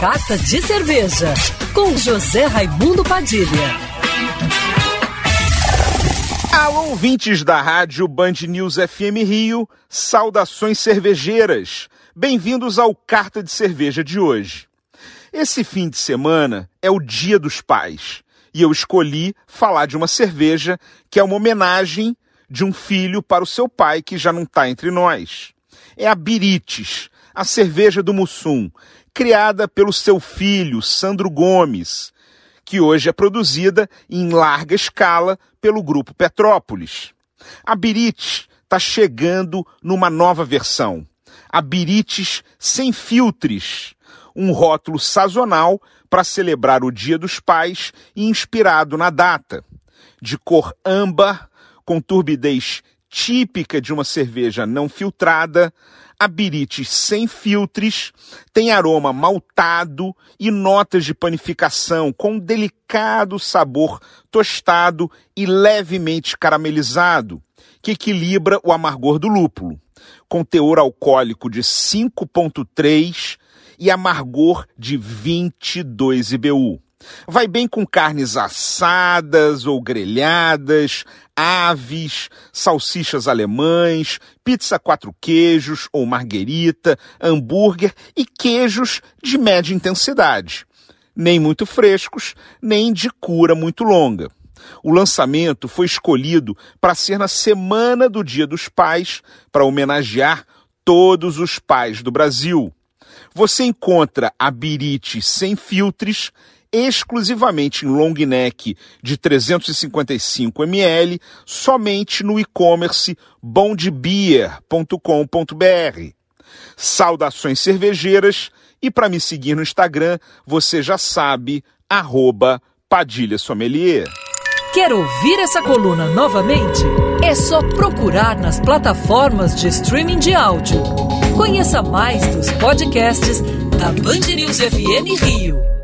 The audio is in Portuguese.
Carta de Cerveja, com José Raimundo Padilha. Alô, ouvintes da rádio Band News FM Rio, saudações cervejeiras. Bem-vindos ao Carta de Cerveja de hoje. Esse fim de semana é o Dia dos Pais e eu escolhi falar de uma cerveja que é uma homenagem de um filho para o seu pai que já não está entre nós. É a Birites, a cerveja do Mussum, criada pelo seu filho, Sandro Gomes, que hoje é produzida em larga escala pelo grupo Petrópolis. A Birites está chegando numa nova versão. A Birites sem filtros, um rótulo sazonal para celebrar o Dia dos Pais e inspirado na data. De cor âmbar, com turbidez típica de uma cerveja não filtrada, a Birites sem filtros tem aroma maltado e notas de panificação com um delicado sabor tostado e levemente caramelizado, que equilibra o amargor do lúpulo, com teor alcoólico de 5.3 e amargor de 22 IBU. Vai bem com carnes assadas ou grelhadas, aves, salsichas alemães, pizza quatro queijos ou marguerita, hambúrguer e queijos de média intensidade. Nem muito frescos, nem de cura muito longa. O lançamento foi escolhido para ser na semana do Dia dos Pais, para homenagear todos os pais do Brasil. Você encontra a Birite sem filtros exclusivamente em long neck de 355 ml, somente no e-commerce bondbeer.com.br. Saudações cervejeiras e para me seguir no Instagram, você já sabe, arroba Padilha Sommelier. Quer ouvir essa coluna novamente? É só procurar nas plataformas de streaming de áudio. Conheça mais dos podcasts da Band News FM Rio.